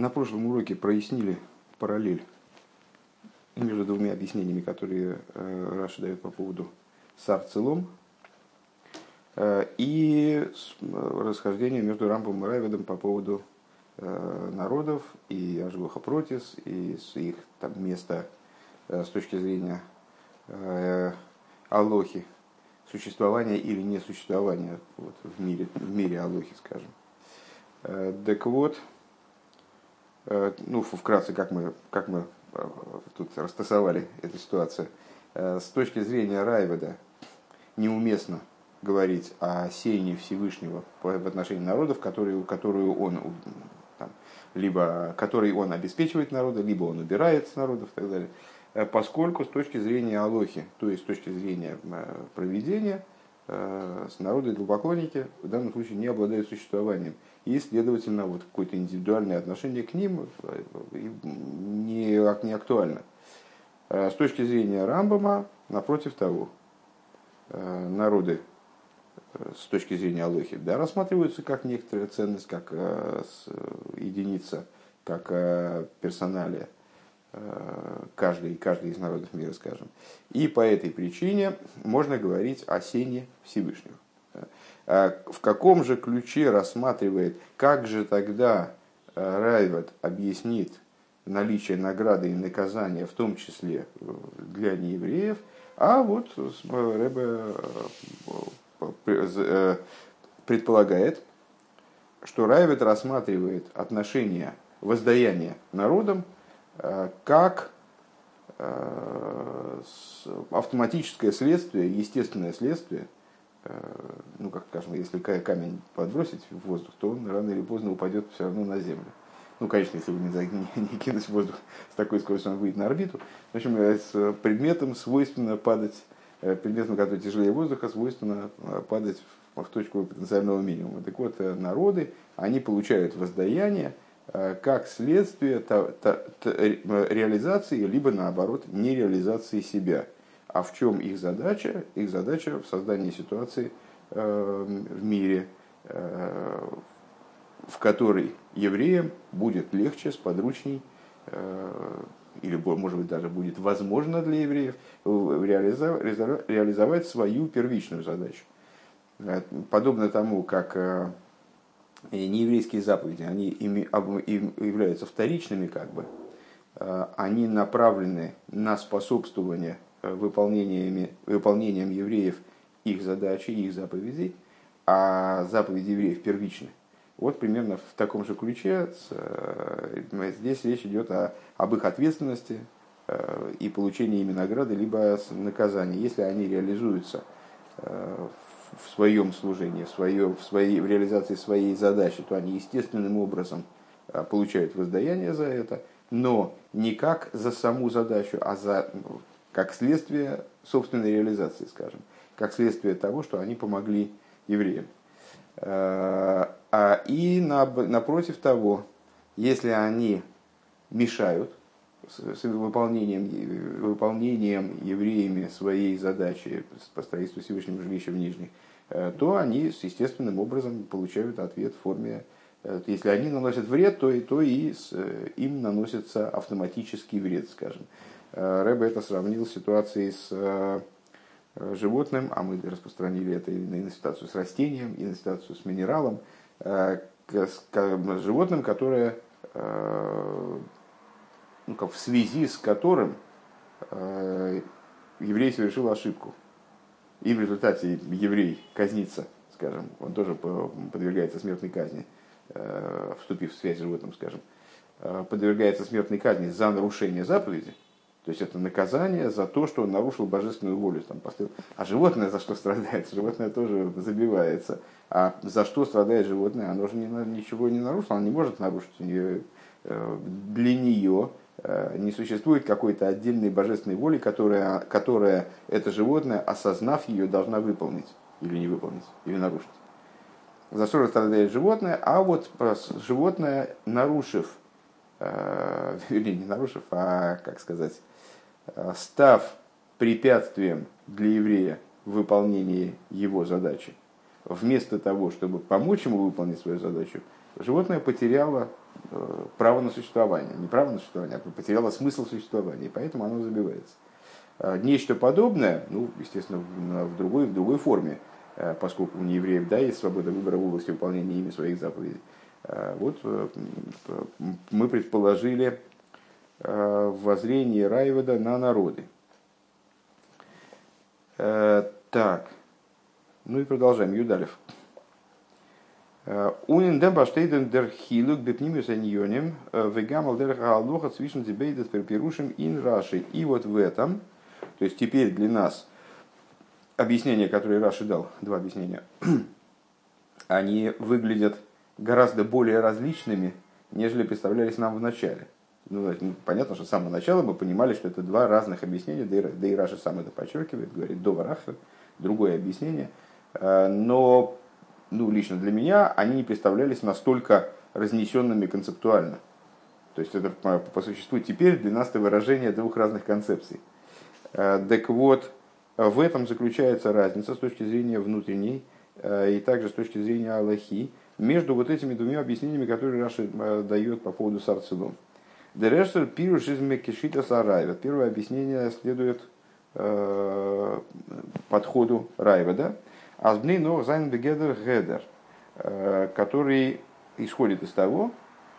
На прошлом уроке прояснили параллель между двумя объяснениями, которые э, Раша дает по поводу сар целом, э, и э, расхождение между Рамбом и Райведом по поводу народов и Ажгоха Протис, и их там, места с точки зрения Алохи, существования или несуществования вот, в, мире, в мире Алохи, скажем. Так вот, ну, вкратце, как мы, как мы э, тут растасовали эту ситуацию. Э, с точки зрения Райведа неуместно говорить о сеянии Всевышнего в отношении народов, которые, которую он там, либо который он обеспечивает народы, либо он убирает с народов и так далее. Поскольку с точки зрения Алохи, то есть с точки зрения проведения, народы и в данном случае не обладают существованием и, следовательно, вот какое-то индивидуальное отношение к ним э, не, не актуально. Э, с точки зрения Рамбама, напротив того, э, народы с точки зрения Алохи, да, рассматриваются как некоторая ценность, как единица, как персоналия каждый, каждый из народов мира, скажем. И по этой причине можно говорить о сене Всевышнего. А в каком же ключе рассматривает, как же тогда э, Райват объяснит наличие награды и наказания, в том числе э, для неевреев, а вот Рэбе э, предполагает, что Райвет рассматривает отношение воздаяния народам как автоматическое следствие, естественное следствие – Э, ну, как скажем, если камень подбросить в воздух, то он рано или поздно упадет все равно на Землю. Ну, конечно, если вы не, не кинуть в воздух с такой скоростью, он выйдет на орбиту. В общем, э, с предметом свойственно падать, э, предметом, который тяжелее воздуха, свойственно падать в точку потенциального минимума. Так вот, народы, они получают воздаяние как следствие реализации, либо наоборот, нереализации себя – а в чем их задача? Их задача в создании ситуации э, в мире, э, в которой евреям будет легче, сподручней, э, или, может быть, даже будет возможно для евреев реализовать свою первичную задачу. Подобно тому, как нееврейские заповеди, они являются вторичными, как бы, они направлены на способствование Э, выполнениями, выполнением евреев их задачи, их заповедей, а заповеди евреев первичны. Вот примерно в таком же ключе э, здесь речь идет о, об их ответственности э, и получении ими награды, либо наказания, если они реализуются в своем служении, в, свое, в, своей, в реализации своей задачи, то они естественным образом получают воздаяние за это, но не как за саму задачу, а за как следствие собственной реализации, скажем, как следствие того, что они помогли евреям. Э, а И напротив того, если они мешают с выполнением, выполнением евреями своей задачи по строительству Всевышнего жилища в Нижних, э, то они с естественным образом получают ответ в форме, э, если они наносят вред, то и, то и с, им наносится автоматический вред, скажем. Э, Рэбе это сравнил с ситуацией с э, животным, а мы распространили это на ситуацию с растением, и на ситуацию с минералом, э, с животным, которое, ну, как в связи с которым еврей совершил ошибку. И в результате еврей казнится, скажем, он тоже подвергается смертной казни, вступив в связь с животным, скажем, подвергается смертной казни за нарушение заповеди – то есть это наказание за то, что он нарушил божественную волю. Там, поставил. А животное за что страдает? Животное тоже забивается. А за что страдает животное? Оно же ничего не нарушило, оно не может нарушить. Э, для нее э, не существует какой-то отдельной божественной воли, которая, которая это животное, осознав ее, должна выполнить. Или не выполнить, или нарушить. За что страдает животное, а вот животное, нарушив, э, или не нарушив, а, как сказать, Э, став препятствием для еврея в выполнении его задачи, вместо того, чтобы помочь ему выполнить свою задачу, животное потеряло право на существование. Не право на существование, а потеряло смысл существования, и поэтому оно забивается. Нечто подобное, ну, естественно, в другой, в другой форме, поскольку у неевреев да, есть свобода выбора в области выполнения ими своих заповедей. Вот мы предположили воззрение Райвода на народы. Так, ну и продолжаем. Юдалев. Унин дем баштейден дер хилук бепнимиус аньоним вегамал дер галуха цвишен дебейдет перпирушим ин раши. И вот в этом, то есть теперь для нас объяснения, которые Раши дал, два объяснения, они выглядят гораздо более различными, нежели представлялись нам в начале. Ну, ну, понятно, что с самого начала мы понимали, что это два разных объяснения, да и Раши сам это подчеркивает, говорит, до Вараха, другое объяснение. Э, но ну, лично для меня они не представлялись настолько разнесенными концептуально. То есть это по, существу теперь для нас это выражение двух разных концепций. Э, так вот, в этом заключается разница с точки зрения внутренней э, и также с точки зрения Аллахи между вот этими двумя объяснениями, которые Раши дает по поводу Сарцелом. Дерештер пируш из Мекишита Сарайва. Первое объяснение следует э, подходу Райведа. אז בני נח זיינען בגדר העדר, э, который исходит из того,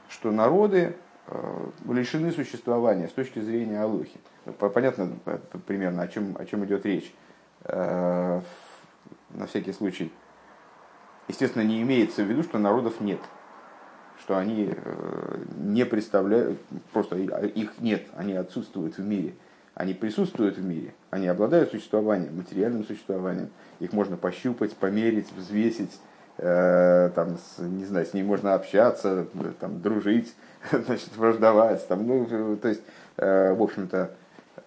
что народы э, лишены существования с точки зрения Алухи. Понятно примерно, о чем, о чем идет речь. На всякий случай. Естественно, не имеется в виду, что народов нет что они не представляют, просто их нет, они отсутствуют в мире. Они присутствуют в мире, они обладают существованием, материальным существованием. Их можно пощупать, померить, взвесить, э, там, с, не знаю, с ней можно общаться, там, дружить, значит, враждовать. Там, ну, то есть, э, в общем-то,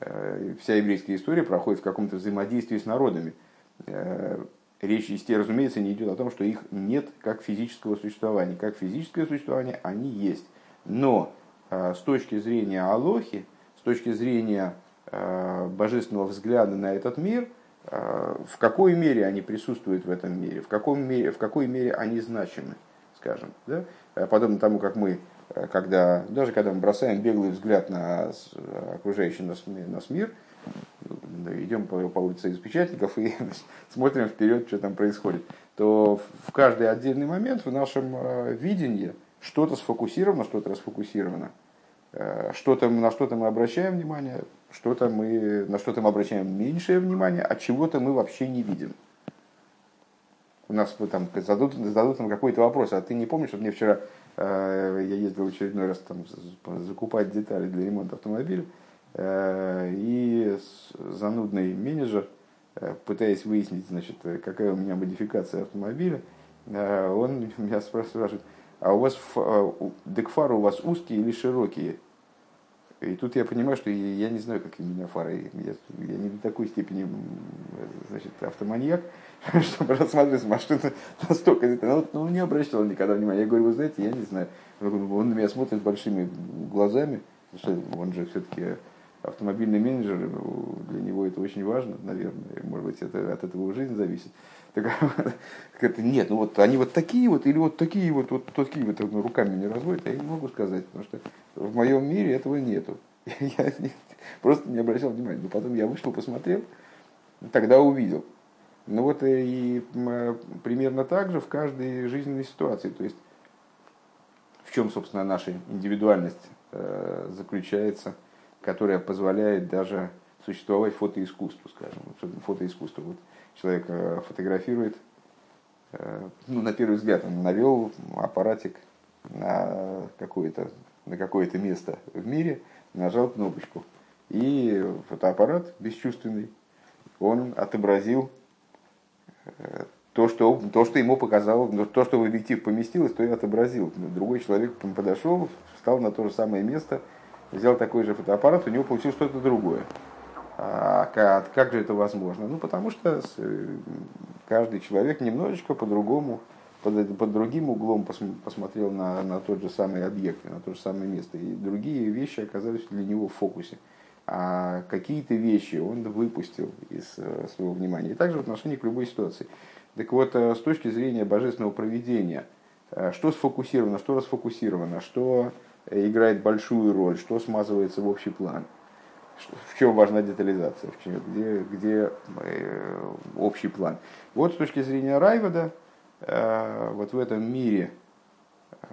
э, вся еврейская история проходит в каком-то взаимодействии с народами. Э, речь, естественно, разумеется, не идет о том, что их нет как физического существования. Как физическое существование они есть. Но э, с точки зрения Алохи, с точки зрения божественного взгляда на этот мир, э, в какой мере они присутствуют в этом мире, в, каком мере, в какой мере они значимы, скажем. Да? Э, подобно тому, как мы, когда, даже когда мы бросаем беглый взгляд на окружающий нас, нас мир, идем по, по улице из печатников и смотрим вперед, что там происходит, то в каждый отдельный момент в нашем видении что-то сфокусировано, что-то расфокусировано. Что-то, на что-то мы обращаем внимание, что-то мы, на что-то мы обращаем меньшее внимание, а чего-то мы вообще не видим. У нас там зададут, зададут нам какой-то вопрос, а ты не помнишь, что мне вчера э, я ездил очередной раз там закупать детали для ремонта автомобиля, э, и занудный менеджер, э, пытаясь выяснить, значит, какая у меня модификация автомобиля, э, он меня спрашивает, а у вас э, декфары у вас узкие или широкие? И тут я понимаю, что я не знаю, какие меня фары. Я, я не до такой степени значит, автоманьяк, чтобы рассматривать машину настолько. Ну, он не обращал никогда внимания. Я говорю, вы знаете, я не знаю. Он на меня смотрит большими глазами. Что он же все-таки автомобильный менеджер, для него это очень важно, наверное. Может быть, это, от этого жизнь зависит. Так, нет, ну вот они вот такие вот, или вот такие вот, вот такие вот ну, руками не разводят, я не могу сказать, потому что в моем мире этого нету. Я просто не обращал внимания. Но потом я вышел, посмотрел, тогда увидел. Ну вот и, и примерно так же в каждой жизненной ситуации. То есть в чем, собственно, наша индивидуальность э, заключается, которая позволяет даже существовать фотоискусству, скажем. Фотоискусство. Вот человек э, фотографирует, э, ну, на первый взгляд он навел аппаратик на какое-то на какое-то место в мире, нажал кнопочку. И фотоаппарат бесчувственный, он отобразил э, то, что, то, что ему показало, то, что в объектив поместилось, то и отобразил. Другой человек подошел, встал на то же самое место, взял такой же фотоаппарат, у него получилось что-то другое. А как, как же это возможно? Ну, потому что каждый человек немножечко по-другому, под, под другим углом посмотрел на, на тот же самый объект, на то же самое место. И другие вещи оказались для него в фокусе. А какие-то вещи он выпустил из э, своего внимания. И также в отношении к любой ситуации. Так вот, э, с точки зрения божественного проведения, что сфокусировано, что расфокусировано, что играет большую роль, что смазывается в общий план, в чем важна детализация, в чем, где, где э, общий план. Вот с точки зрения Райвода, э, вот в этом мире, э,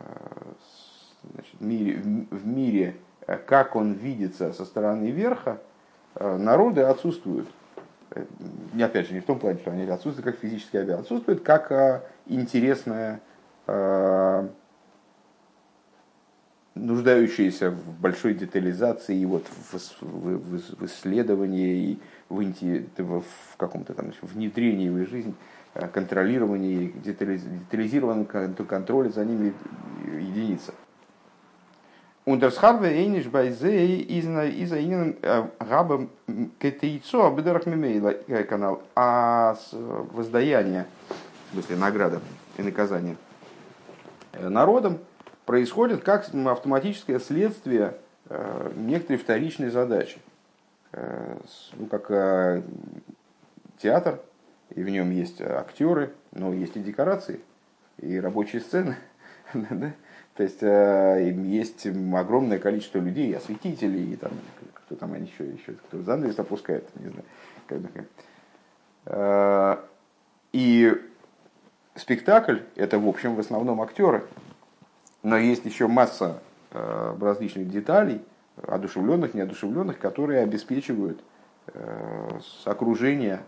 значит, мире, в мире, как он видится со стороны верха, народы отсутствуют. Не опять же, не в том плане, что они отсутствуют как физические объекты, отсутствуют как интересная нуждающиеся в большой детализации и вот в, в, в исследовании и в, в каком-то там внедрении в жизнь, э, контролировании, детализированном контроле за ними единица. Ундерсхарве эйниш байзей из аинен габа кетейцо абдерах мимейла э, канал. А воздаяние, в смысле награда и наказание э, народом – происходит как автоматическое следствие э, некоторой вторичной задачи. Э, ну, как э, театр, и в нем есть актеры, но есть и декорации, и рабочие сцены. То есть есть огромное количество людей, осветителей, и там, кто там они еще, еще кто занавес опускает, не знаю. И спектакль это в общем в основном актеры, но есть еще масса э, различных деталей, одушевленных, неодушевленных, которые обеспечивают э, окружение,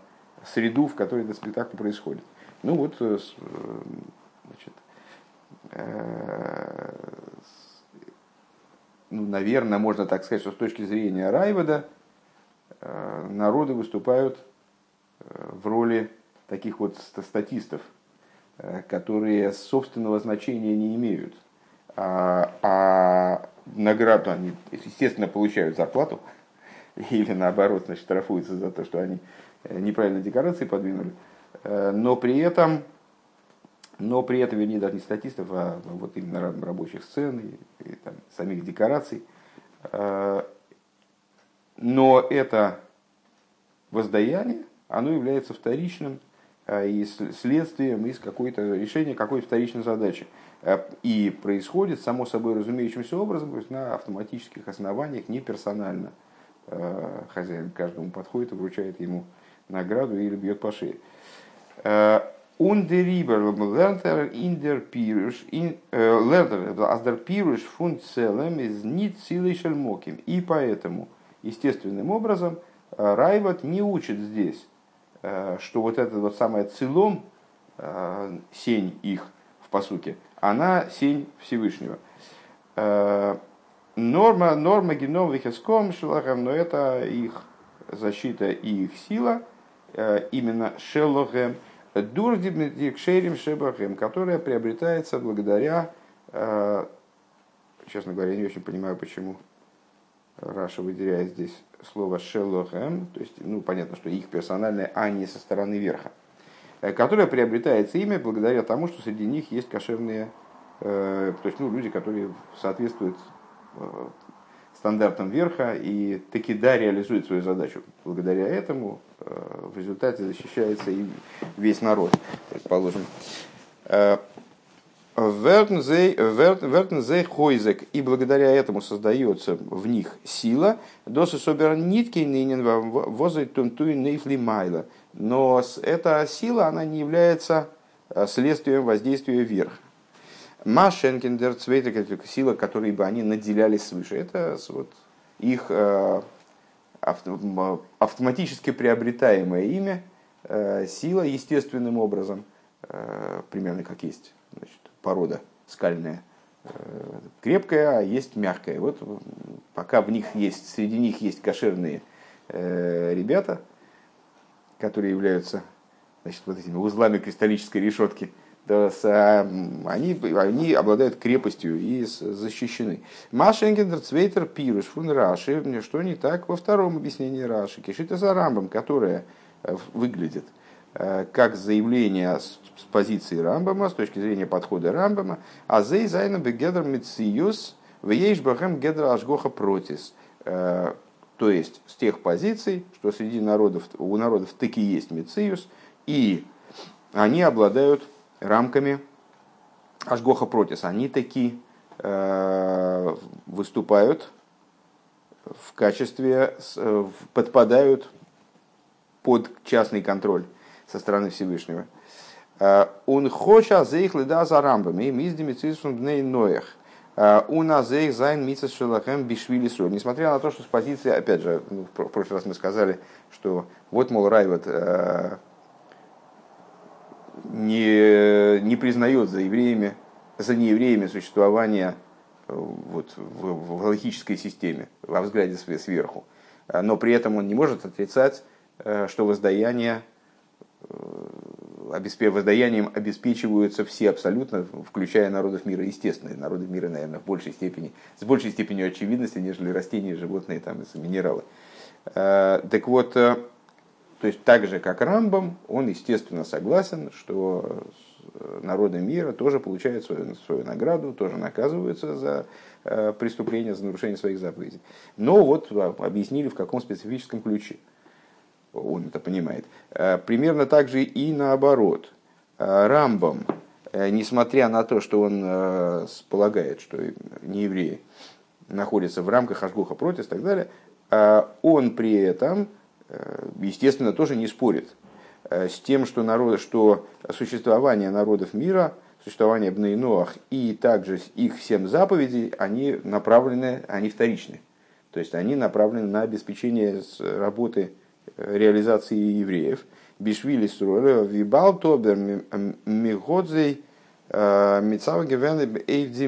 среду, в которой этот спектакль происходит. Ну вот, э, значит, ну, наверное, можно так сказать, что с точки зрения Райвода народы выступают в роли таких вот статистов, которые собственного значения не имеют а, а награду они, естественно, получают зарплату, или наоборот, значит, штрафуются за то, что они э, неправильно декорации подвинули, э, но при этом, но при этом, вернее, даже не статистов, а вот именно рабочих сцен и, и там, самих декораций. Э, но это воздаяние, оно является вторичным и следствием из какой-то решения какой-то вторичной задачи. Э, и происходит, само собой разумеющимся образом, то есть на автоматических основаниях, не персонально. Э, хозяин каждому подходит и вручает ему награду или бьет по шее. Ундерибер лертер индер пируш, лертер аздер пируш фун целым из нит силой шельмоким. И поэтому, естественным образом, э, Райват не учит здесь, что вот это вот самое целом, сень их в посуке, она сень Всевышнего. Э, норма, норма геном вихеском шелахем, но это их защита и их сила, э, именно шелохем, дурдикшерим шебахем, которая приобретается благодаря, э, честно говоря, я не очень понимаю, почему Раша выделяет здесь слово шелохем, то есть, ну, понятно, что их персональное, а не со стороны верха. Э, которое приобретается имя благодаря тому, что среди них есть кошерные, э, то есть ну, люди, которые соответствуют э, стандартам верха и таки да реализуют свою задачу. Благодаря этому в результате защищается и весь народ, предположим. Вертнзей хойзек, и благодаря этому создается в них сила, досы собер нитки нынен возой тунтуй нейфли майла, но эта сила, она не является э, следствием воздействия вверх. Машенкиндер цвейта, сила, которой бы они наделялись свыше, это вот их э, автоматически приобретаемое имя, э, сила естественным образом, примерно как есть значит, порода скальная, крепкая, а есть мягкая. Вот пока в них есть, среди них есть кошерные ребята – которые являются значит, вот этими узлами кристаллической решетки, они, они обладают крепостью и защищены. משא״כ דער צווייטער פירוש פון רש״י, что не так во втором объяснении Раши, כשיטת הרמב״ם, которое э, выглядит э, как заявление с позиции Рамбама, с точки зрения подхода Рамбама, אז זיי זיינען בגדר מציאות ויש בהם גדר השגחה פרטית. Э, то есть с тех позиций, что среди народов, у народов таки есть Мециус, и они обладают рамками Ашгоха Протис, они таки э, выступают в качестве, э, подпадают под частный контроль со стороны Всевышнего. Он хоча за их леда за рамбами, миздими цисун дней ноях. У нас за их зайн митсас шелахем бишвили Несмотря на то, что с позиции, опять же, ну, в прошлый раз мы сказали, что вот, мол, Райват не, не признает за евреями, за неевреями существование э, вот, в, в логической системе, во взгляде сверху. А, но при этом он не может отрицать, э, что воздаяние, э, воздаянием обеспечиваются все абсолютно, включая народов мира, естественные народы мира, наверное, в большей степени, с большей степенью очевидности, нежели растения, животные там, и минералы. Так вот, то есть так же, как Рамбам, он, естественно, согласен, что народы мира тоже получают свою, свою награду, тоже наказываются за э, преступления, за нарушение своих заповедей. Но вот объяснили, в каком специфическом ключе. Он это понимает. Э, примерно так же и наоборот. Э, Рамбам, несмотря на то, что он полагает, что не евреи находятся в рамках Ашгуха против и так далее, он при этом Э, естественно, тоже не спорит э, с тем, что, народ, что существование народов мира, существование Бнейноах и также их всем заповедей, они направлены, они вторичны. То есть они направлены на обеспечение работы э, реализации евреев. Бишвили Суроля, Вибал Тобер,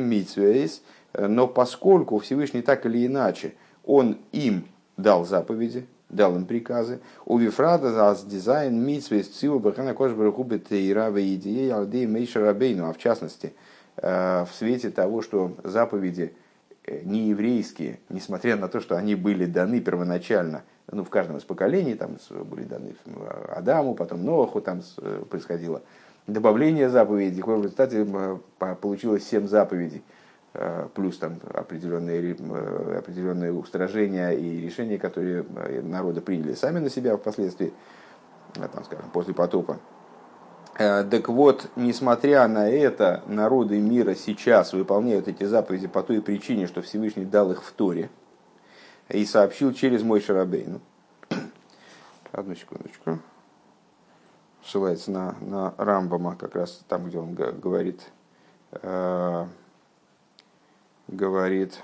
Митсвейс. Но поскольку Всевышний так или иначе, он им дал заповеди, дал им приказы. У Вифрада за дизайн митсвейс циву бахана кожбарахубе тейра идеи алдей мейша рабейну. А в частности, э, в свете того, что заповеди э, не еврейские, несмотря на то, что они были даны первоначально, ну, в каждом из поколений, там были даны Адаму, потом Ноху, там происходило добавление заповедей, в результате получилось семь заповедей – Э, плюс там определенные, э, определенные устражения и решения, которые э, народы приняли сами на себя впоследствии, там, скажем, после потопа. Так вот, несмотря на это, народы мира сейчас выполняют эти заповеди по той причине, что Всевышний дал их в Торе и сообщил через мой Шарабейну. Одну секундочку. Ссылается на, на Рамбама, как раз там, где он говорит, говорит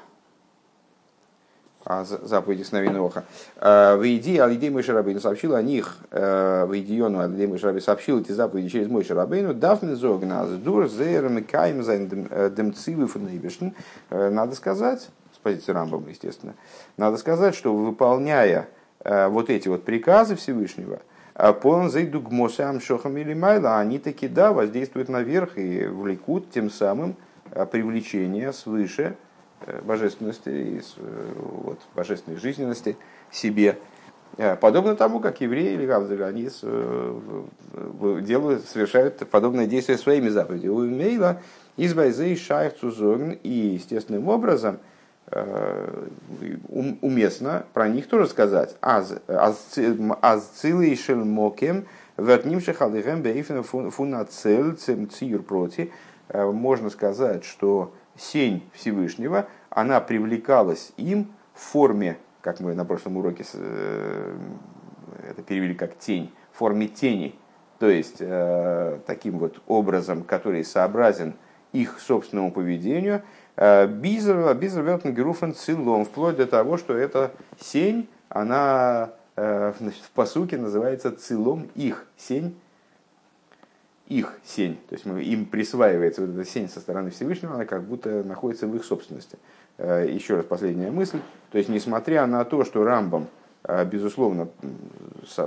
о заповеди Сновиноха. «Э, в идее Алидей Мой Шарабейну сообщил о них, э, в идеону Алидей Мой Шарабейну сообщил эти заповеди через Мой Шарабейну, Дафны Зогназ, Дур, Зейрам, Каем, Зайн, э, Демцивы, Фунейбишн. Надо сказать, с позиции Рамбама, естественно, надо сказать, что выполняя вот эти вот приказы Всевышнего, Полон зайду к Мосам Шохам или Майла, они таки, да, воздействуют наверх и влекут тем самым привлечение свыше э, божественности и э, вот, божественной жизненности себе. Э, подобно тому, как евреи или гавзеры, они делают, совершают подобное действие своими заповедями. У Мейла Байзей Шайф Цузогн и естественным образом уместно про них тоже сказать. Аз цилый шельмокем вертнимших алихем бейфен фунацель цем циюр проти Э, можно сказать, что сень Всевышнего, она привлекалась им в форме, как мы на прошлом уроке э, это перевели как тень, в форме тени, то есть э, таким вот образом, который сообразен их собственному поведению, Бизер Вертенгеруфен Цилом, вплоть до того, что эта сень, она в посуке называется цилом их, сень их сень, то есть им присваивается вот эта сень со стороны Всевышнего, она как будто находится в их собственности. Э, еще раз последняя мысль. То есть, несмотря на то, что Рамбам, э, безусловно,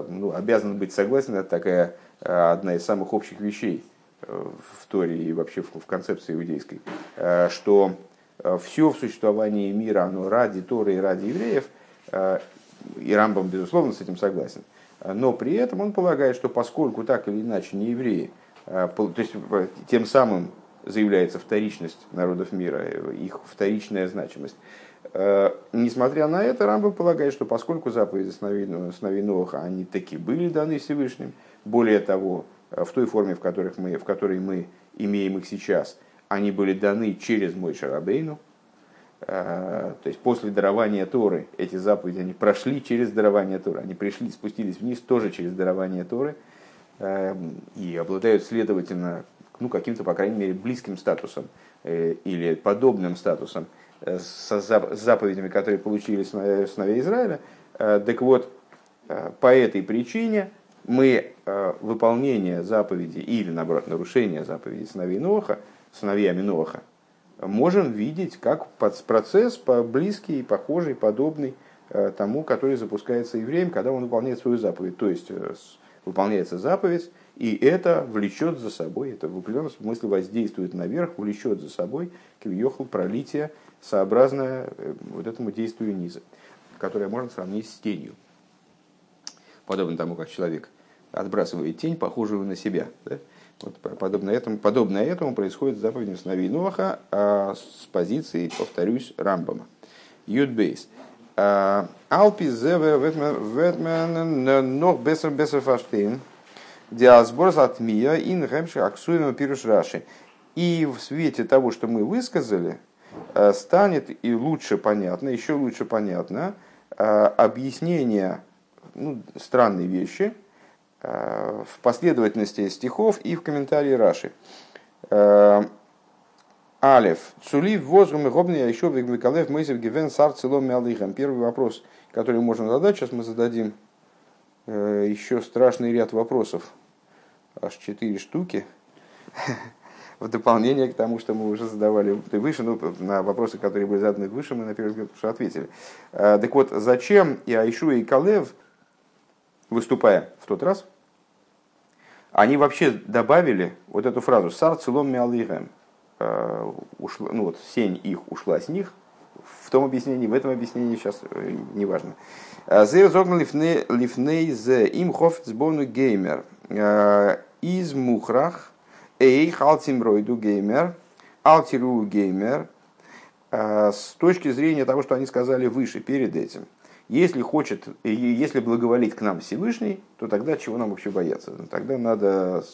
ну, обязан быть согласен, это такая э, одна из самых общих вещей в Торе и вообще в концепции иудейской, что все в существовании мира, оно ради Торы и ради евреев, и Рамбам, безусловно, с этим согласен. Но при этом он полагает, что поскольку так или иначе не евреи то есть тем самым заявляется вторичность народов мира, их вторичная значимость. Э, несмотря на это, Рамбам полагает, что поскольку заповеди сыновей Ноха, они таки были даны Всевышним, более того, э, в той форме, в, которых мы, в которой мы имеем их сейчас, они были даны через мой Шарабейну, то есть после дарования Торы эти заповеди, они прошли через дарование Торы, они пришли, спустились вниз тоже через дарование Торы и обладают, следовательно, ну, каким-то, по крайней мере, близким статусом или подобным статусом с заповедями, которые получили сыновья Израиля. Так вот, по этой причине мы э, выполнение заповеди или, наоборот, нарушение заповеди сыновей Ноха, сыновьями Ноха, можем видеть как процесс близкий, похожий, подобный э, тому, который запускается евреем, когда он выполняет свою заповедь. То есть э, выполняется заповедь, и это влечет за собой, это в определенном смысле воздействует наверх, влечет за собой квиехал пролитие, сообразное вот этому действию низа, которое можно сравнить с тенью подобно тому, как человек отбрасывает тень, похожую на себя. Да? Вот подобно, этому, подобно этому происходит с заповедью сыновей Ноаха а с позиции, повторюсь, Рамбама. Юдбейс. Алпи зеве ветмен нох бесер бесер фаштейн. Диасбор от мия ин гемши аксуем пируш раши. И в свете того, что мы высказали, а, станет и лучше понятно, еще лучше понятно объяснение ну, странные вещи э, в последовательности стихов и в комментарии Раши. Э, Алев. Цулив возгум и гобный, а еще Викалев Мейзев Гивен Сар Целом. Первый вопрос, который можно задать, сейчас мы зададим э, еще страшный ряд вопросов. Аж четыре штуки. В дополнение к тому, что мы уже задавали выше, ну, на вопросы, которые были заданы выше, мы на первый взгляд уже ответили. Так вот, зачем и Айшу и Калев выступая в тот раз, они вообще добавили вот эту фразу «сар целом миалыгэм», э, ушла, ну вот сень их ушла с них, в том объяснении, в этом объяснении сейчас э, неважно. Э, Зер зогн лифней зе им сбону геймер из мухрах эй халтим ройду геймер алтиру геймер с точки зрения того, что они сказали выше, перед этим. Если хочет, если благоволит к нам Всевышний, то тогда чего нам вообще бояться? Тогда надо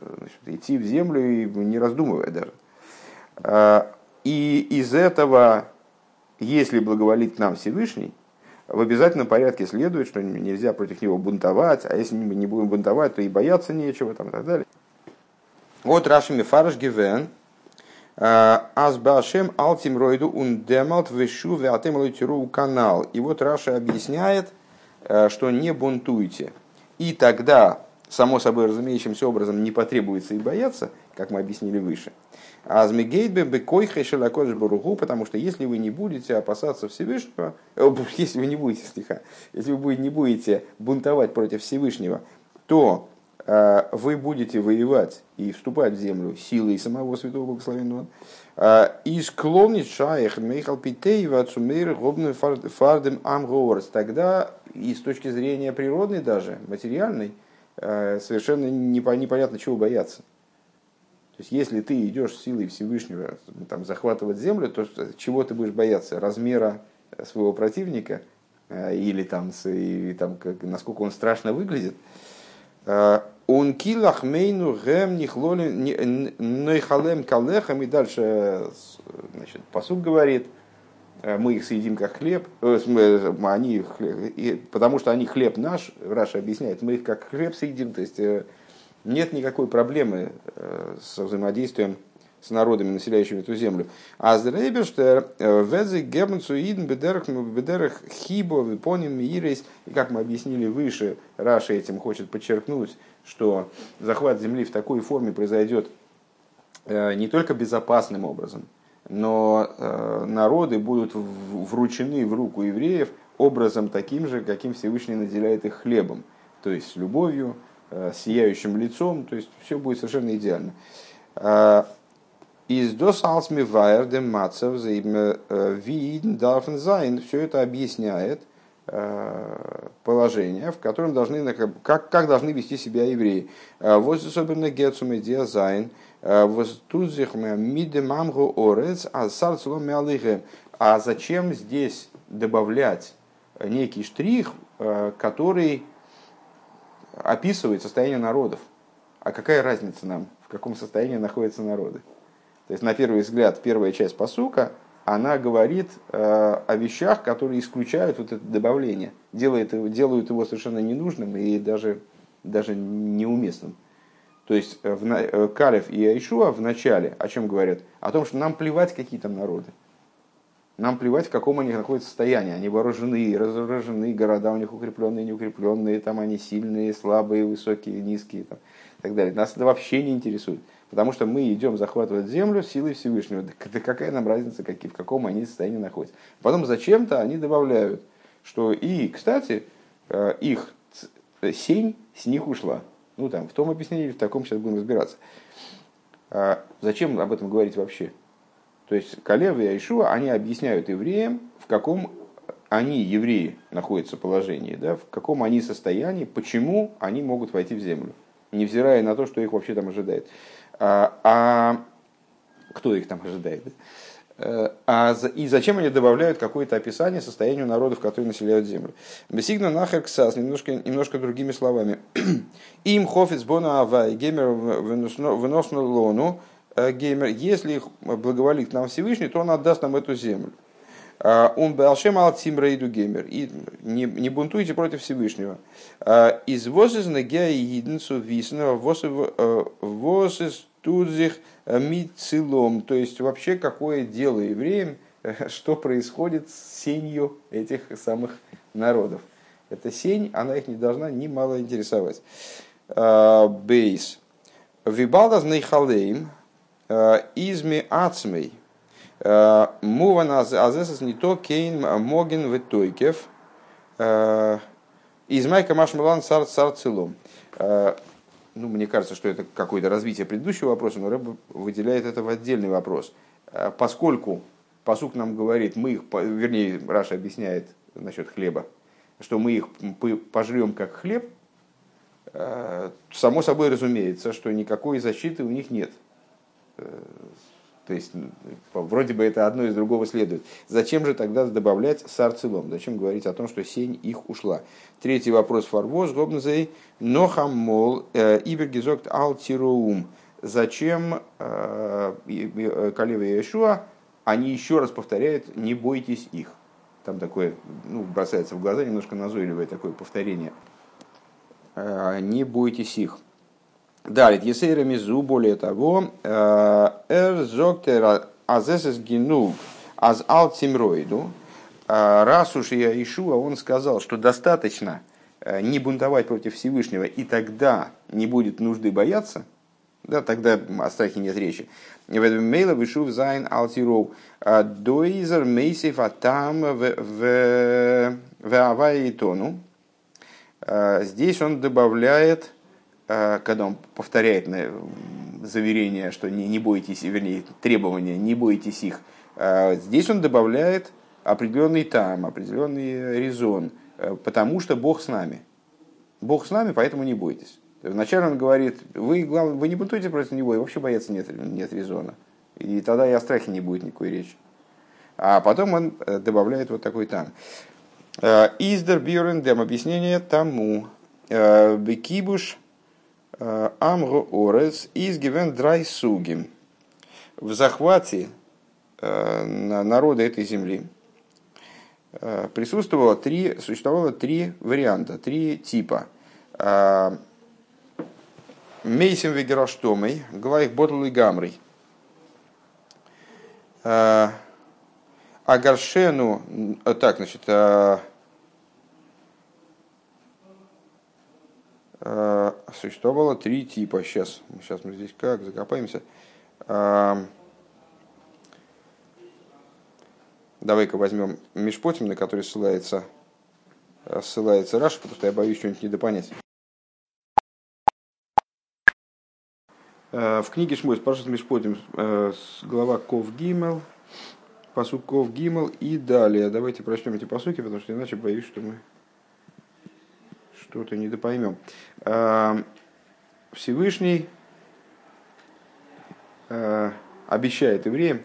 значит, идти в землю, и не раздумывая даже. А, и из этого, если благоволит нам Всевышний, в обязательном порядке следует, что нельзя против него бунтовать, а если мы не будем бунтовать, то и бояться нечего, там, и так далее. Вот Рашими Фараш Гивен, Азбашем алтим ройду ун демалт вешу веатем канал. И вот Раша объясняет, э, что не бунтуйте. И тогда, само собой разумеющимся образом, не потребуется и бояться, как мы объяснили выше. Азмигейтбе бекойхе шелакодж баруху, потому что если вы не будете опасаться Всевышнего, э, если вы не будете стиха, если вы не будете бунтовать против Всевышнего, то Э, вы будете воевать и вступать в землю силой самого Святого Благословенного, э, и склонить шаях мейхал питеева цумейр гобным фардем амгоорс. Тогда и с точки зрения природной даже, материальной, совершенно непонятно чего бояться. То есть, если ты идешь силой Всевышнего там, захватывать землю, то чего ты будешь бояться? Размера своего противника или там, и, там, как, насколько он страшно выглядит. Он килах мейну гэм нихлоли нойхалем калехам. И дальше значит, посуд говорит, «Э, мы их съедим как хлеб, э, э, они, потому что они хлеб наш, Раши объясняет, мы их как хлеб съедим, то есть нет никакой проблемы с взаимодействием с народами, населяющими эту землю. А Зрейберштер, Ведзе Гебнцуидн, Бедерах, Бедерах, Хибо, Випоним, Мирейс, и как мы объяснили выше, Раши этим хочет подчеркнуть, что захват земли в такой форме произойдет э, не только безопасным образом, но э, народы будут вручены в руку евреев образом таким же, каким Всевышний наделяет их хлебом, то есть любовью, э, сияющим лицом, то есть все будет совершенно идеально. Из дос алсми вайер дем мацев виден дарфен зайн. Все это объясняет Э, положение, в котором должны, как, как должны вести себя евреи. Э, вот особенно гецум и диазайн, э, воздузих мидемамгу орец, а сарцелом мялыхе. А зачем здесь добавлять некий штрих, который описывает состояние народов? А какая разница нам, в каком состоянии находятся народы? То есть, на первый взгляд, первая часть посука, она говорит э, о вещах, которые исключают вот это добавление, делает, делают его совершенно ненужным и даже, даже неуместным. То есть в, э, Калев и Айшуа в начале о чем говорят? О том, что нам плевать, какие там народы. Нам плевать, в каком они находятся состоянии. Они вооружены, разоружены, города у них укрепленные, неукрепленные, там они сильные, слабые, высокие, низкие там, и так далее. Нас это вообще не интересует. Потому что мы идем захватывать землю силой Всевышнего. Да какая нам разница, какие, в каком они состоянии находятся. Потом зачем-то они добавляют, что и, кстати, э, их сень с них ушла. Ну, там, в том объяснении, в таком сейчас будем разбираться. А зачем об этом говорить вообще? То есть Калев и Айшуа, они объясняют евреям, в каком они, евреи, находятся положении, да, в каком они состоянии, почему они могут войти в землю, невзирая на то, что их вообще там ожидает. А, а кто их там ожидает? Да? Э, а, и зачем они добавляют какое-то описание состоянию народов, которые населяют землю? Бесигна нахер ксас, немножко, немножко другими словами. Им хофиц бона авай геймер выносно лону э, геймер, если их благоволит нам Всевышний, то он отдаст нам эту землю. А, он балшем алтим рейду геймер. И не, не бунтуйте против Всевышнего. А, из возыз нагя единцу висного возыз тудзих мицилом, то есть вообще какое дело евреям, что происходит с сенью этих самых народов. Эта сень, она их не должна ни мало интересовать. А, бейс. Вибалдаз нейхалейм а, изми ацмей. Муван азесас не то кейн моген ветойкев. Измайка машмалан цар цар целом ну, мне кажется, что это какое-то развитие предыдущего вопроса, но Рэб выделяет это в отдельный вопрос. Э, поскольку посук нам говорит, мы их, вернее, Раша объясняет насчет хлеба, что мы их пожрем как хлеб, э, само собой разумеется, что никакой защиты у них нет. То есть, вроде бы это одно из другого следует. Зачем же тогда добавлять сарцелом? Зачем говорить о том, что сень их ушла? Третий вопрос фарвоз, гобнзей, нохам мол, э, ибергизокт алтироум. Зачем э, э, Калева и Иешуа, они еще раз повторяют, не бойтесь их. Там такое, ну, бросается в глаза немножко назойливое такое повторение. Не бойтесь их. Далее, Есейра Мизу, более того, э, Эр Зоктер Азесес Генуг Аз Алтимроиду, э, раз уж я Ишуа, он сказал, что достаточно э, не бунтовать против Всевышнего, и тогда не будет нужды бояться, да, тогда о страхе нет речи. Мейла вышув зайн алтироу доизер мейсев атам в авае тону. Здесь он добавляет когда он повторяет заверение, что не, не бойтесь, вернее, требования, не бойтесь их, э, здесь он добавляет определенный там, определенный резон, э, потому что Бог с нами. Бог с нами, поэтому не бойтесь. Вначале он говорит, вы, главное, вы не бунтуете против него, и вообще бояться нет, нет резона. И тогда и о страхе не будет никакой речи. А потом он добавляет вот такой там. Издер Бьюрен Дем объяснение тому. Бекибуш Амру Орес из Гивен Драй Суги. В захвате э, народа этой земли э, присутствовало три, существовало три варианта, три типа. Э, Мейсим Вегераштомой, Глайх Ботл и Гамрий. Агаршену, так, значит, существовало три типа. Сейчас, сейчас мы здесь как закопаемся. Давай-ка возьмем Мишпотим, на который ссылается, э, ссылается Раша, потому что я боюсь что-нибудь недопонять. Э, в книге Шмойс Пашас Мишпотим, глава Ков Гимел, посук Ков Гимел и далее. Давайте прочтем эти посуки, потому что иначе боюсь, что мы что-то недопоймем. А, Всевышний а, обещает евреям,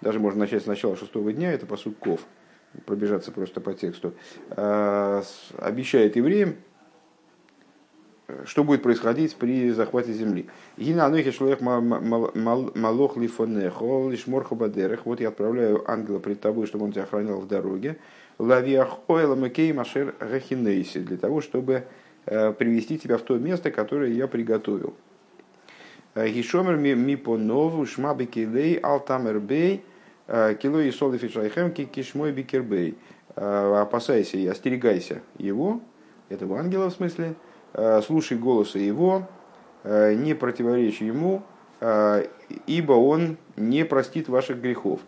даже можно начать с начала шестого дня, это по Ков, пробежаться просто по тексту, а, обещает евреям что будет происходить при захвате земли. Малох лишь. Вот я отправляю ангела пред тобой, чтобы он тебя охранял в дороге. Лавиах ойла макей машер гахинейси. Для того, чтобы привести тебя в то место, которое я приготовил. Гишомер ми по нову шмаби килей алтамер бей кило и соли фишайхем кишмой бикербей. Опасайся и остерегайся его, этого ангела в смысле, слушай голоса его, не противоречи ему, ибо он не простит ваших грехов.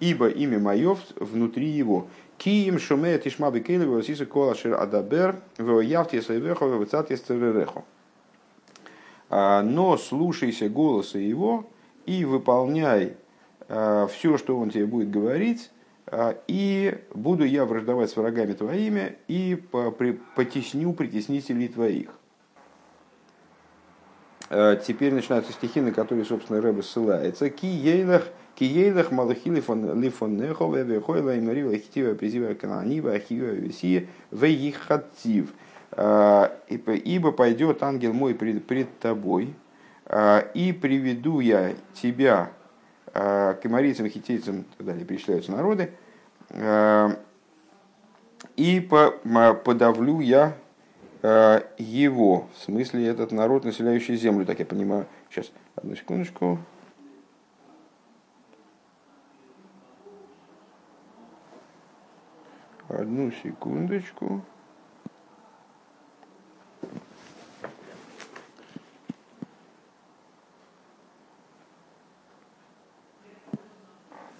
Ибо имя мое внутри его. Киим шуме тишма бекейли васиса кола шир адабер веоявти сайвехо вецат есцеререхо. Но слушайся голоса его и выполняй все, что он тебе будет говорить, и буду я враждовать с врагами твоими и потесню притеснителей твоих. Теперь начинаются стихи, на которые, собственно, Рэбе ссылается. Ки ейлах Киейлах малахи лифоннехо вевехойла и марила хитива призива кананива ахива веси вейхатив. Ибо пойдет ангел мой пред, пред тобой, и приведу я тебя к имарийцам, хитейцам, и так далее, перечисляются народы, и подавлю я его, в смысле этот народ, населяющий землю, так я понимаю. Сейчас, одну секундочку. Одну секундочку.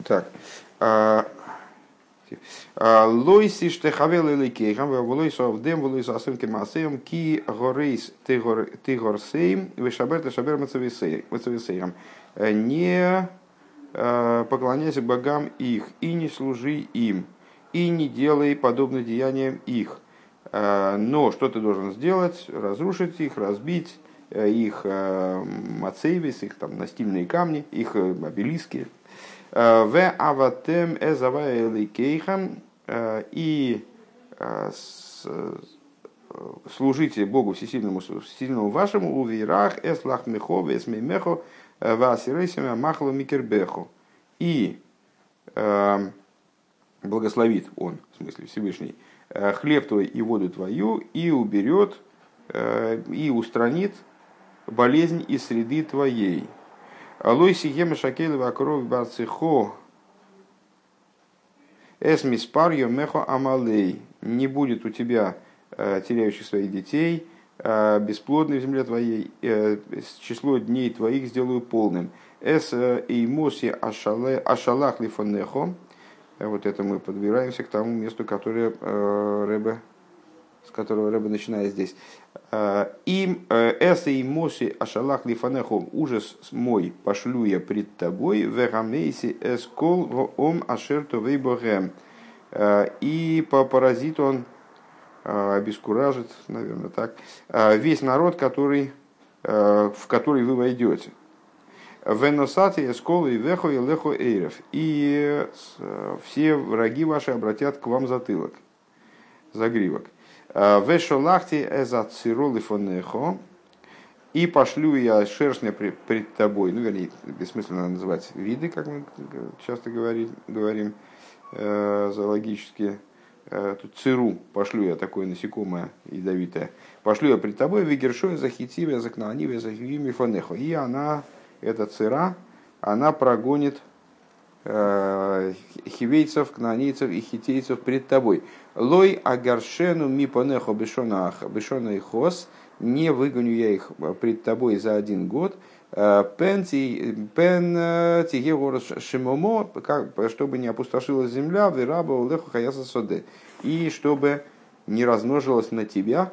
Так. А, а, Лойси штехавел или кейхам, волойсо авдем, волойсо асым кемасеем, ки горейс тигорсейм, вешабер тешабер мацависеем. Не а, поклоняйся богам их и не служи им и не делай подобно деяниям их. Э, но что ты должен сделать? Разрушить их, разбить э, их э, мацейвис, их там настильные камни, их обелиски. В аватем эзаваэликейхам и служите Богу Всесильному, Всесильному вашему, у вирах эслах мехо весмеймехо васирейсами махло микербехо. И благословит он, в смысле Всевышний, э, хлеб твой и воду твою, и уберет, э, и устранит болезнь из среды твоей. Алой сигема шакелева кровь барцихо эсмиспар мехо амалей. Не будет у тебя э, теряющих своих детей, бесплодной в земле твоей, число дней твоих сделаю полным. Эс и моси ашалах лифонехо, вот это мы подбираемся к тому месту, которое э, Рэбе, с которого Рэбе начинает здесь. Э, Им э, эса и моси ашалах лифанехом ужас мой пошлю я пред тобой верамейси эскол ом ашерту вейбогем. И поразит он, обескуражит, наверное, так, весь народ, который, в который вы войдете. Веносати эсколы вехо и лехо эйров. И все враги ваши обратят к вам затылок, загривок. Вешолахти эзат циролы фонехо. И пошлю я шершня пред тобой. Ну, вернее, бессмысленно называть виды, как мы часто говорим, говорим э, зоологически. Э, тут циру пошлю я такое насекомое ядовитое. Пошлю я пред тобой вегершой захитиве, закнаниве, захивими фонехо. И она эта цира, она прогонит э, хивейцев, кнанийцев и хитейцев пред тобой. Лой агаршену мипонехо бешона и хос, не выгоню я их пред тобой за один год. Э, пен тигеворос шимомо, чтобы не опустошилась земля, вираба улеху хаяса соде. И чтобы не размножилась на тебя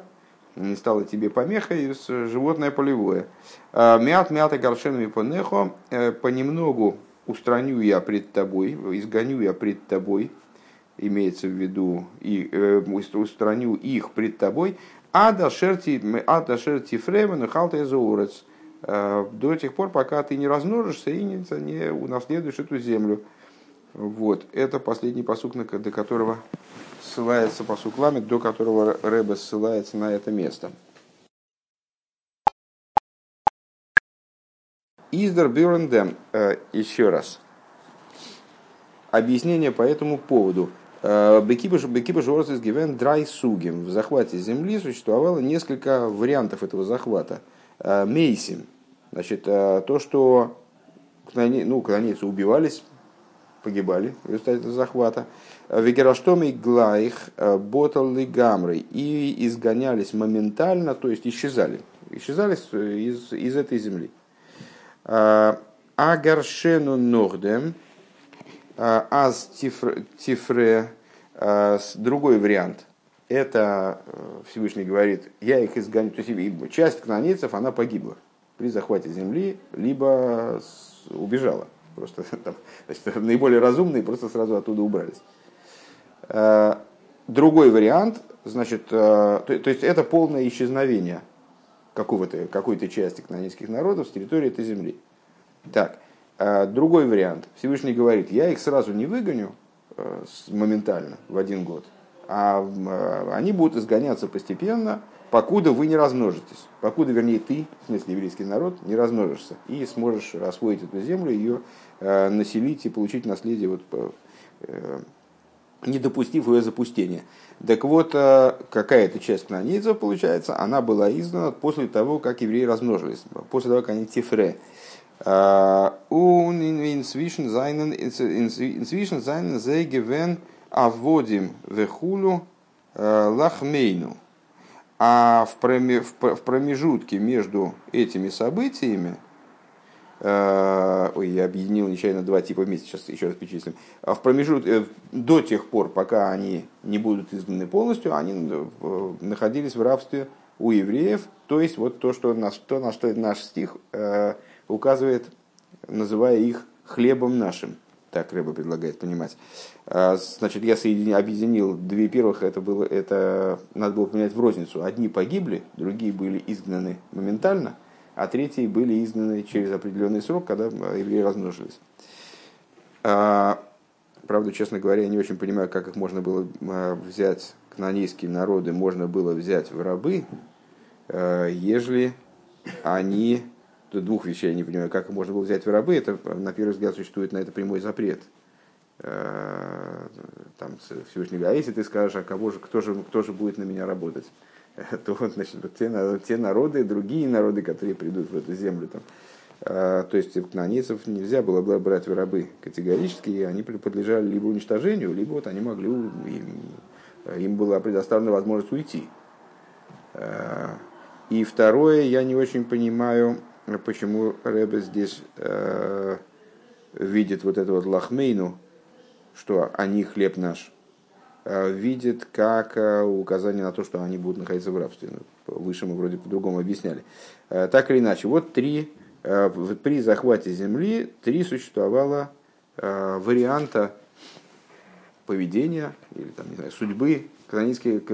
не стало тебе помехой животное полевое. А, мят мята горшенами понехо, э, понемногу устраню я пред тобой, изгоню я пред тобой, имеется в виду, и э, устраню их пред тобой, а до шерти, а до шерти фремен халта заурец, э, до тех пор, пока ты не размножишься и не, не унаследуешь эту землю. Вот, это последний посук, до которого ссылается по сукламе, до которого Рэбе ссылается на это место. Издер Бюрендем, э, еще раз, объяснение по этому поводу. Э, Бекибаш из Гивен Драй Сугим. В захвате земли существовало несколько вариантов этого захвата. Э, Мейсим. Значит, то, что ну, канонейцы убивались, погибали в результате захвата. Вегераштомий глаих ботал гамры и изгонялись моментально, то есть исчезали. Исчезали из, из этой земли. Агаршену нордем, аз тифре, другой вариант. Это Всевышний говорит, я их изгоню. То есть часть канонейцев, она погибла при захвате земли, либо убежала. Просто там, значит, наиболее разумные просто сразу оттуда убрались. Э, другой вариант, значит, э, то, то есть это полное исчезновение какого-то, какой-то части кнанийских народов с территории этой земли. Так, э, другой вариант. Всевышний говорит, я их сразу не выгоню моментально в один год, а они будут изгоняться постепенно, покуда вы не размножитесь, покуда, вернее, ты, в смысле еврейский народ, не размножишься и сможешь освоить эту землю, ее населить и получить наследие, вот, не допустив ее запустения. Так вот, э, какая-то часть кнанийцев, получается, она была издана после того, как евреи размножились, после того, как они тифре. А в промежутке между этими событиями, ой, я объединил нечаянно два типа вместе, сейчас еще раз перечислим, а в промежутке, э, до тех пор, пока они не будут изгнаны полностью, они э, находились в рабстве у евреев, то есть вот то, что, нас, то на что наш стих указывает, называя их хлебом нашим. Так Рэба предлагает понимать. А, значит, я соединил, объединил две первых, это, было, это надо было поменять в розницу. Одни погибли, другие были изгнаны моментально, а третьи были изгнаны через определенный срок, когда евреи размножились. А, правда, честно говоря, я не очень понимаю, как их можно было а, взять, канонейские народы можно было взять в рабы, ежели они двух вещей я не понимаю, как их можно было взять в рабы, это, на первый взгляд, существует на это прямой запрет – там Всевышний говорит, а если ты скажешь, а кого же, кто же, кто же будет на меня работать, то значит, те, те народы, другие народы, которые придут в эту землю, там, э, то есть кнанейцев нельзя было брать в рабы категорически, и они подлежали либо уничтожению, либо вот они могли, им, им была предоставлена возможность уйти. Э, и второе, я не очень понимаю, почему Рэбе здесь видит вот эту вот лахмейну, что они хлеб наш, видит как э, указание на то, что они будут находиться в рабстве. Ну, выше мы вроде по-другому объясняли. Э, так или иначе, вот три, при захвате земли три существовало варианта поведения или там, не знаю, судьбы канонийских,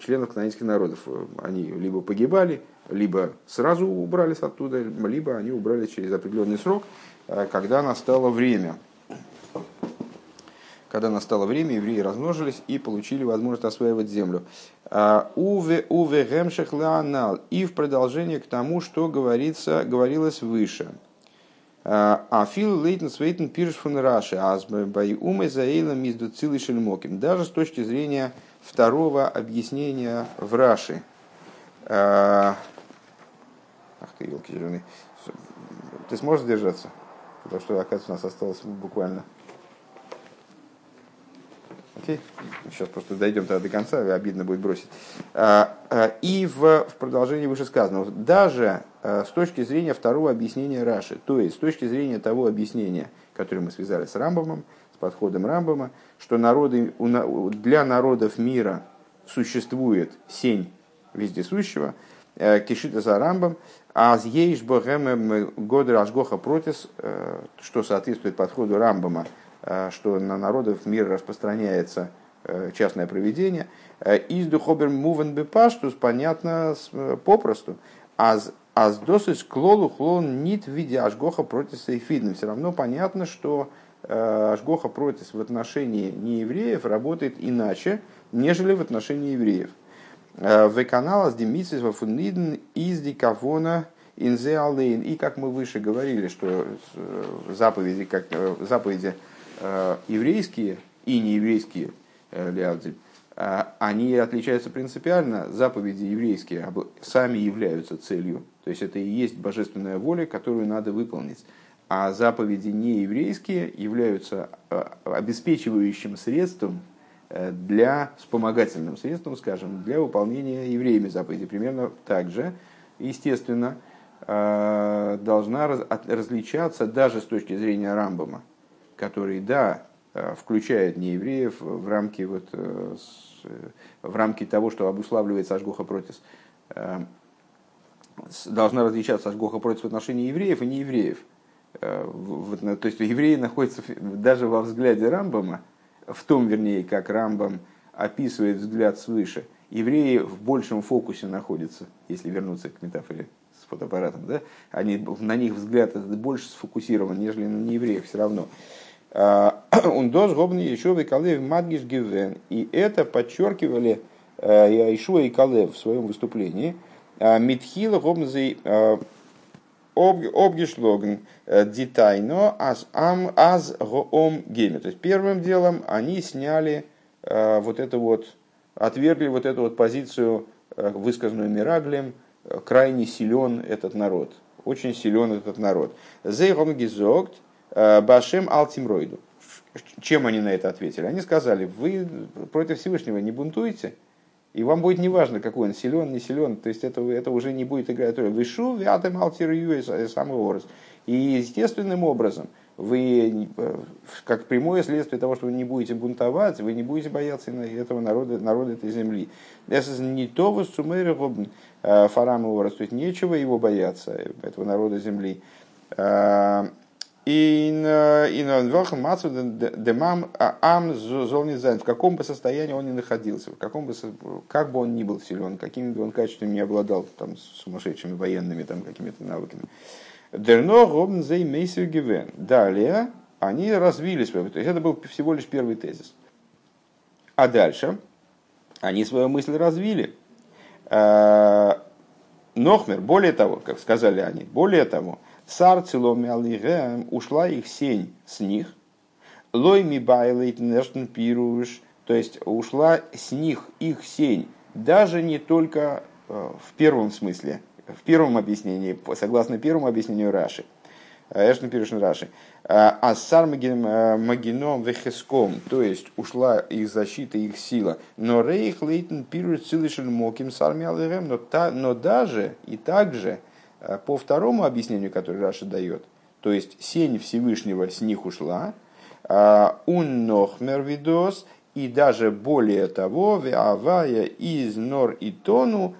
членов канонийских народов. Они либо погибали, либо сразу убрались оттуда, либо они убрались через определенный срок, когда настало время – когда настало время, евреи размножились и получили возможность осваивать землю. А, уве уве гемшех леонал. И в продолжение к тому, что говорится, говорилось выше. А, а фил лейтен свейтен пирш фун раши азбай умы заэйлом между цилы шельмоким. Даже с точки зрения второго объяснения в Раши. А, ах ты, елки зеленые. Ты сможешь держаться? Потому что, оказывается, у нас осталось буквально Окей? Сейчас просто дойдем тогда до конца, обидно будет бросить. А, а, и в, в продолжении вышесказанного, даже а, с точки зрения второго объяснения Раши, то есть с точки зрения того объяснения, которое мы связали с Рамбомом, с подходом Рамбома, что народы, для народов мира существует сень вездесущего, э, кишита за Рамбом, а с ейш богем года Ашгоха протис, э, что соответствует подходу Рамбома, Э, что на народов мира распространяется э, частное проведение. Э, из духобер мувен бепаштус понятно попросту. Аз аз досыс клолу хлон нит в виде ашгоха против сейфидным. Все равно понятно, что ашгоха против в отношении неевреев работает иначе, нежели в отношении евреев. В канала с демисис во фуниден из дикавона инзеалейн. И как мы выше говорили, что заповеди, как, заповеди еврейские и нееврейские лиадзель, они отличаются принципиально. Заповеди еврейские сами являются целью. То есть это и есть божественная воля, которую надо выполнить а заповеди нееврейские являются э, обеспечивающим средством э, для, вспомогательным средством, скажем, для выполнения евреями заповеди. Примерно так же, естественно, э, должна различаться даже с точки зрения Рамбама, который, да, включает неевреев в рамки, вот, в рамки того, что обуславливает Сашгоха Протис, должна различаться Сашгоха Протис в отношении евреев и неевреев – Э, то есть евреи находятся даже во взгляде Рамбама, в том, вернее, как Рамбам описывает взгляд свыше, евреи в большем фокусе находятся, если вернуться к метафоре с фотоаппаратом, да? Они, на них взгляд больше сфокусирован, нежели на неевреях все равно. Он дос гобни еще и Калев Мадгиш Гивен. И это подчеркивали э, Ишуа и Калев в своем выступлении. Митхила гобнзей обгешлогн э, детайно аз ам аз гоом геме. То есть первым делом они сняли э, вот это вот, отвергли вот эту вот позицию, э, высказанную Мираглем, крайне силен этот народ, очень силен этот народ. Зейгом гизогт башем алтимройду. Чем они на это ответили? Они сказали, вы против Всевышнего не бунтуете, и вам будет неважно, какой он силен, не силен, то есть это, это уже не будет играть роль. Вышу, вятым алтирую, самый образ. И естественным образом вы, э, как прямое следствие того, что вы не будете бунтовать, вы не будете бояться этого народа, народа этой земли. Это не то в э, фарам образ, то нечего его бояться, этого народа земли. Э, в каком бы состоянии он ни находился, в каком бы, как бы он ни был силен, какими бы он качествами не обладал, там, сумасшедшими военными там, какими-то навыками. Дерно Мейсер Гивен. Далее они развили свою, то есть это был всего лишь первый тезис. А дальше они свою мысль развили. Нохмер, более того, как сказали они, более того, Сар целом ушла их сень с них. Лой ми пируш. То есть ушла с них их сень. Даже не только э, в первом смысле, в первом объяснении, согласно первому объяснению Раши. Эшн пируш Раши. А сар магином вехеском, то есть ушла их защита, их сила. Но рейх лейтен пируш цилишен моким сарми но, но даже и также Э, по второму объяснению, которое Раша дает, то есть сень Всевышнего с них ушла, уннохмер видос, и даже более того, веавая из нор и тону,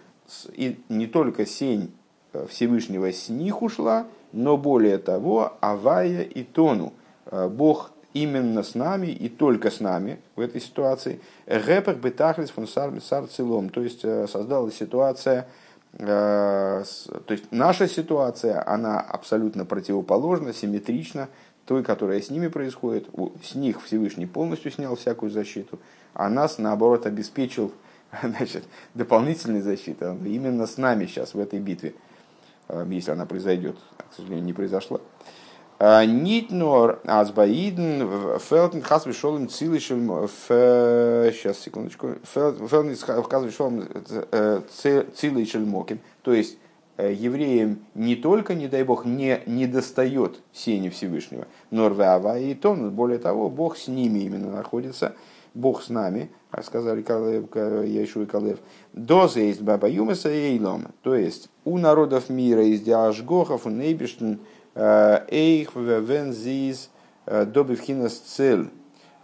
и не только сень э, Всевышнего с них ушла, но более того, авая и тону. Э, Бог именно с нами и только с нами в этой ситуации. Гэпах бетахлис фон сар. То есть создалась ситуация, Э, то есть наша ситуация, она абсолютно противоположна, симметрична той, которая с ними происходит. С них Всевышний полностью снял всякую защиту, а нас, наоборот, обеспечил значит, дополнительной защитой. Именно с нами сейчас в этой битве, э, если она произойдет, к сожалению, не произошла. Э, Нитнор Азбаиден Фелтен Хас Вишолем Цилишем сейчас секундочку Фелтен Хас Вишолем Цилишем Моким. То есть э, евреям не только, не дай бог, не, не достает сени Всевышнего, Норве Ава и Тон, более того, Бог с ними именно находится, Бог с нами, сказали Яшу и Калев, доза есть Баба Юмеса и Эйлом, то есть у народов мира из Диашгохов, у Нейбиштен, Эйх вензиз добивхинас цель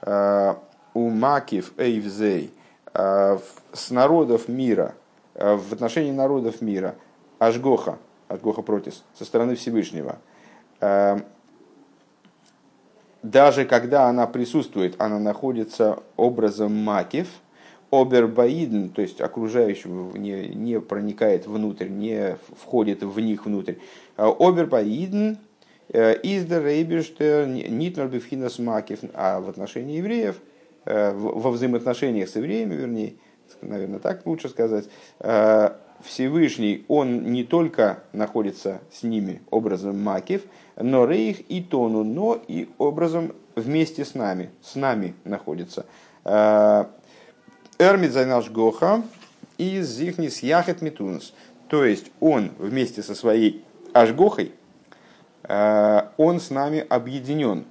у макив эйвзей с народов мира, в отношении народов мира, Ашгоха, Ашгоха протис, со стороны Всевышнего, даже когда она присутствует, она находится образом макив – обербаиден, то есть окружающего не, не проникает внутрь, не входит в них внутрь. Обербаиден из Рейберштер Нитнер Бифхинас а в отношении евреев, э, во взаимоотношениях с евреями, вернее, наверное, так лучше сказать, э, Всевышний, он не только находится с ними образом макив, но рейх и тону, но и образом вместе с нами, с нами находится. Эрмит наш гоха из зихнис яхет митунс. То есть он вместе со своей ажгохой, он с нами объединен.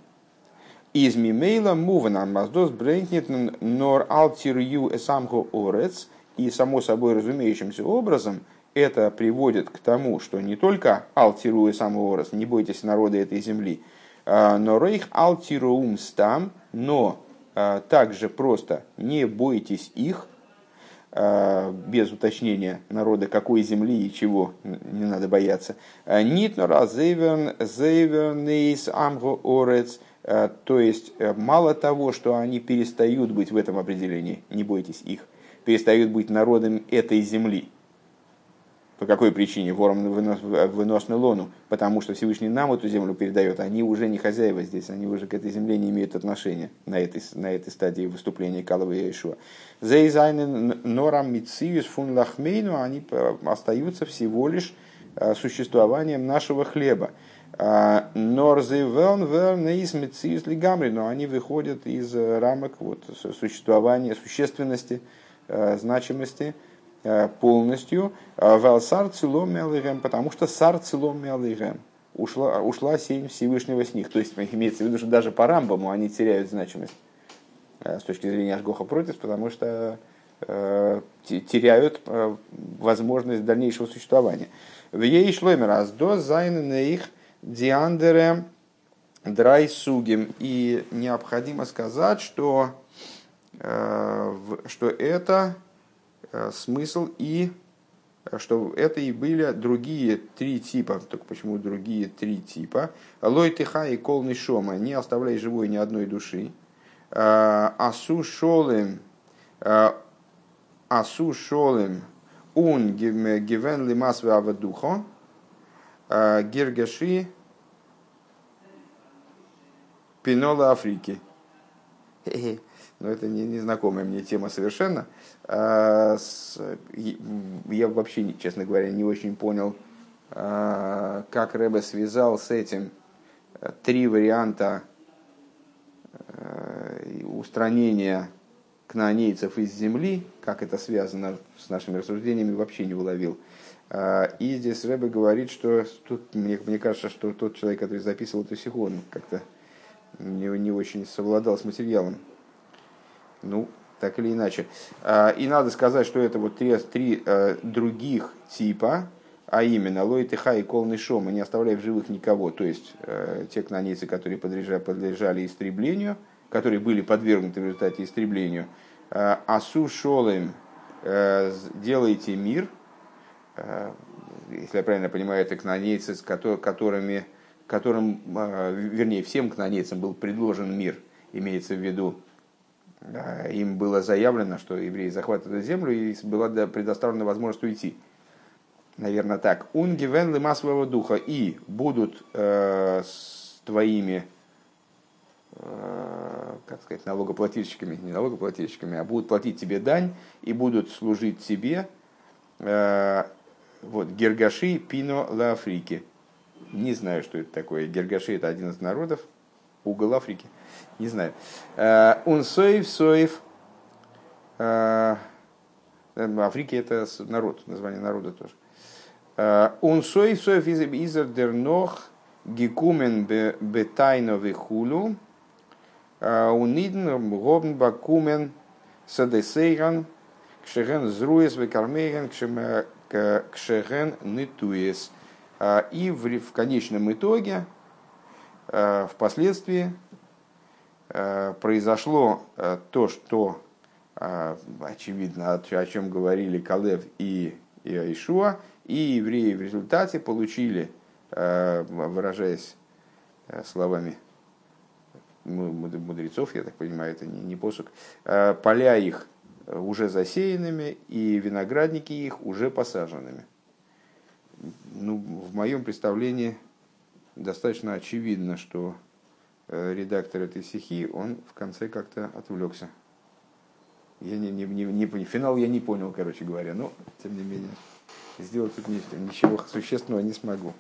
Из мимейла мувана маздос брейнкнет нор алтирю эсамхо орец. И само собой разумеющимся образом это приводит к тому, что не только алтиру эсамхо орец, не бойтесь народа этой земли, а, но рейх алтируум стам, но также просто не бойтесь их, а, без уточнения народа какой земли и чего не надо бояться. Нитнора зейверн зейвернейс амго орец, то есть мало того, что они перестают быть в этом определении, не бойтесь их, перестают быть народом этой земли. По какой причине? Вором вынос, вынос лону. Потому что Всевышний нам эту землю передает. Они уже не хозяева здесь, они уже к этой земле не имеют отношения на этой, на этой стадии выступления Калова и Ишуа. Зейзайнен норам мициус фун лахмейну, они остаются всего лишь э, существованием нашего хлеба. А, Норзы велн велн из мициус лигамри, но они выходят из рамок вот, существования, существенности, э, значимости – Э, полностью э, Валсар целом мялыгем, потому что сар целом мялыгем. Ушла, ушла сень Всевышнего с них. То есть имеется в виду, что даже по Рамбаму они теряют значимость э, с точки зрения Ашгоха против, потому что теряют возможность дальнейшего существования. В ей шломер раз до зайны на их диандере драйсугим. И необходимо сказать, что, что это Э, смысл и э, что это и были другие три типа. Только почему другие три типа? Лой тиха и колный шома. Не оставляй живой ни одной души. Э, асу шолем. Асу шолем. Ун гивен лимас авадухо. Гиргаши. Пинола Африки но это не незнакомая мне тема совершенно. А, я вообще, честно говоря, не очень понял, а, как Рэбе связал с этим э, три варианта э, устранения кнаанейцев из земли, как это связано с нашими рассуждениями, вообще не уловил. А, и здесь Рэбе говорит, что тут, мне, мне кажется, что тот человек, который записывал эту сиху, как-то не, не очень совладал с материалом. Ну, так или иначе. А, и надо сказать, что это вот три, три э, других типа, а именно Лой Теха и Колный Шома, не оставляя в живых никого, то есть э, те кнонейцы, которые подлежали, подлежали истреблению, которые были подвергнуты в результате истреблению, э, Асу Шолем, делайте мир, если я правильно понимаю, это кнонейцы, с которыми, которым, вернее, всем кнонейцам был предложен мир, имеется в виду им было заявлено, что евреи захватывают землю, и была предоставлена возможность уйти. Наверное, так. Унгивен лима своего духа. И будут э, с твоими, э, как сказать, налогоплательщиками, не налогоплательщиками, а будут платить тебе дань и будут служить тебе э, вот, Гергаши Пино Ла Африки. Не знаю, что это такое. Гергаши это один из народов, угол Африки не знаю. Он соев, соев. В Африке это народ, название народа тоже. Он соев, соев из изер дернох гекумен бетайно вихулу. Униден гобн бакумен садесейган кшеген зруес векармейган кшеген нитуес. И в конечном итоге, впоследствии, Э, произошло э, то, что э, очевидно, о чем говорили Калев и Ишуа, и евреи в результате получили, выражаясь словами мудрецов, я так понимаю, это не, не посук, поля их уже засеянными и виноградники их уже посаженными. Ну, в моем представлении достаточно очевидно, что Э, редактор этой стихи, он в конце как-то отвлекся. Я не, не, не, не, финал я не понял, короче говоря, но тем не менее. сделать тут ничего существенного не смогу.